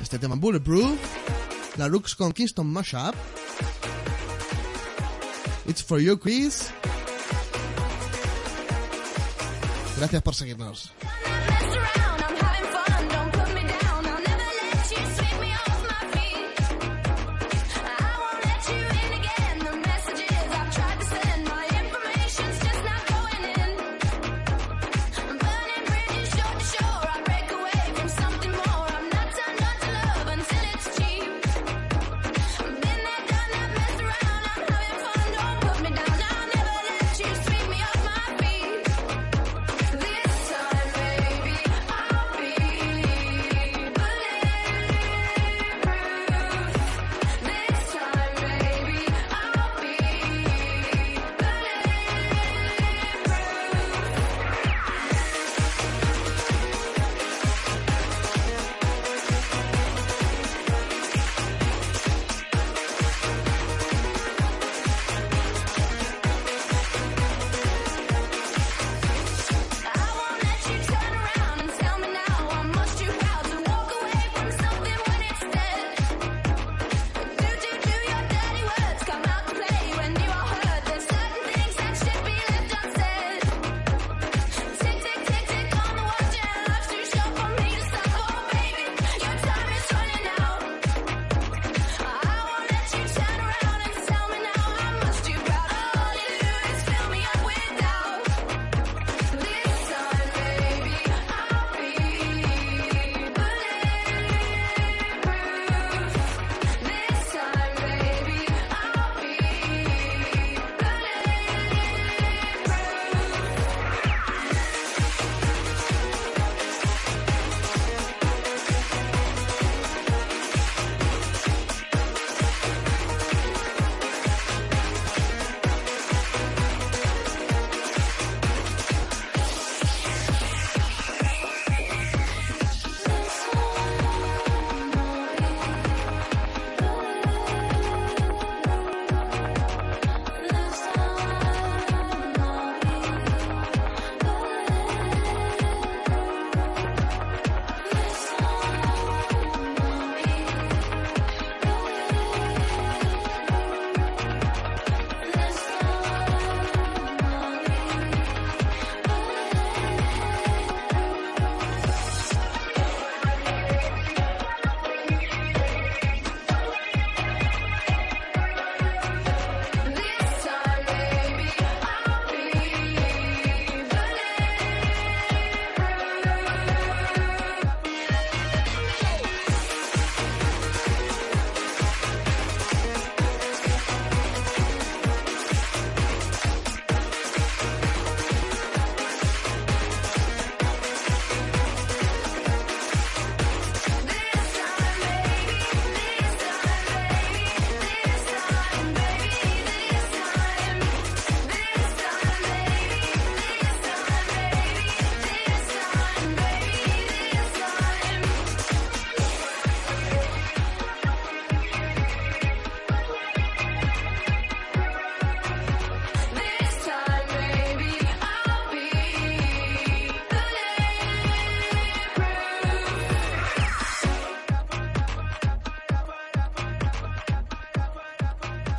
Este tema Bulletproof. La Rooks con Kingston Mashup. It's for you, Chris. Gracias por seguirnos.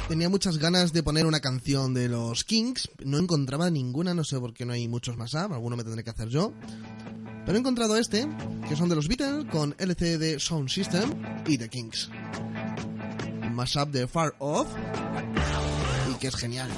tenía muchas ganas de poner una canción de los Kings. No encontraba ninguna, no sé por qué no hay muchos más up, alguno me tendré que hacer yo. Pero he encontrado este, que son de los Beatles, con LCD Sound System y The Kings. Más up de Far Off, y que es genial.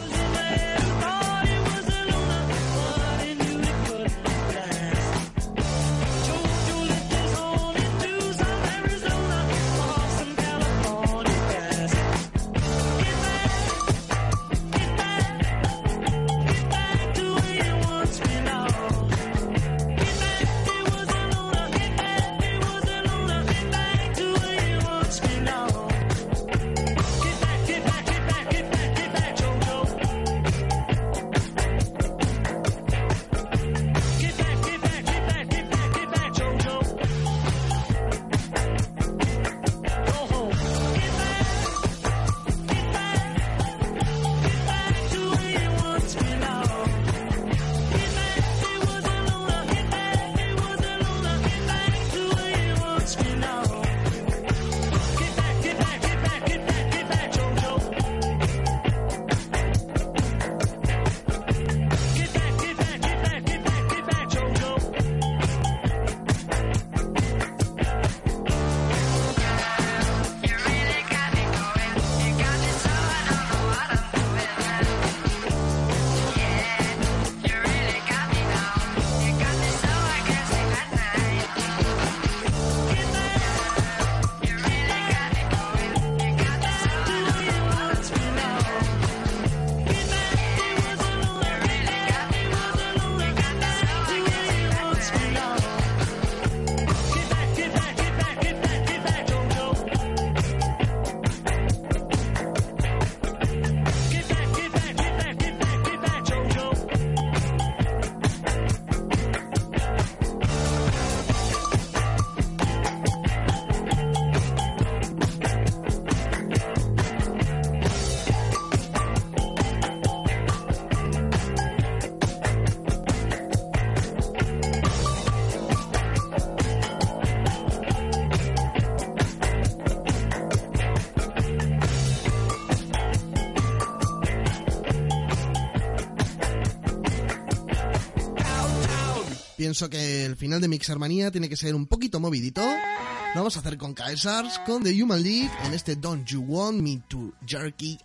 pienso que el final de Mixermanía tiene que ser un poquito movidito. Lo vamos a hacer con Caesars, con The Human League, en este Don't You Want Me to Jerky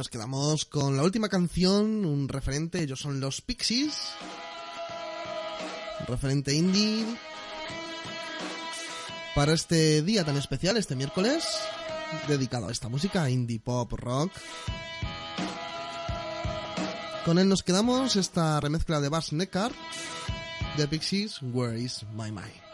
nos quedamos con la última canción, un referente, ellos son los Pixies. Un referente indie. Para este día tan especial, este miércoles, dedicado a esta música, indie pop rock. Con él nos quedamos esta remezcla de Bass Neckar de Pixies, Where is My Mind.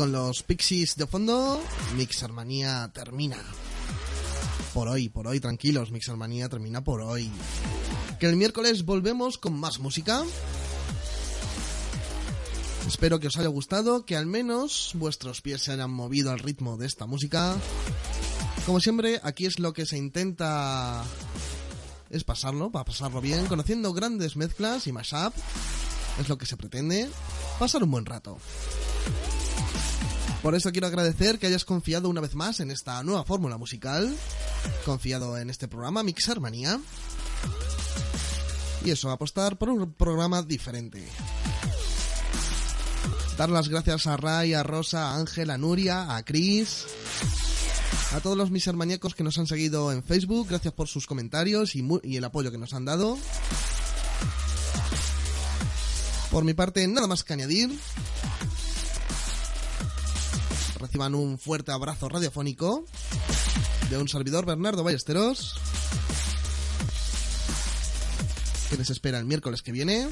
Con los Pixies de fondo, Mixermanía termina. Por hoy, por hoy, tranquilos, Mixermanía termina por hoy. Que el miércoles volvemos con más música. Espero que os haya gustado, que al menos vuestros pies se hayan movido al ritmo de esta música. Como siempre, aquí es lo que se intenta es pasarlo, para pasarlo bien, conociendo grandes mezclas y mashup. Es lo que se pretende. Pasar un buen rato. Por eso quiero agradecer que hayas confiado una vez más en esta nueva fórmula musical, confiado en este programa Mixer Manía. Y eso, apostar por un programa diferente. Dar las gracias a Ray, a Rosa, a Ángel, a Nuria, a Chris, a todos los Mixer Maníacos que nos han seguido en Facebook. Gracias por sus comentarios y el apoyo que nos han dado. Por mi parte, nada más que añadir. Reciban un fuerte abrazo radiofónico de un servidor Bernardo Ballesteros. Que les espera el miércoles que viene.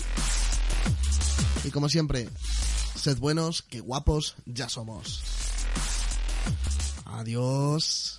Y como siempre, sed buenos, que guapos ya somos. Adiós.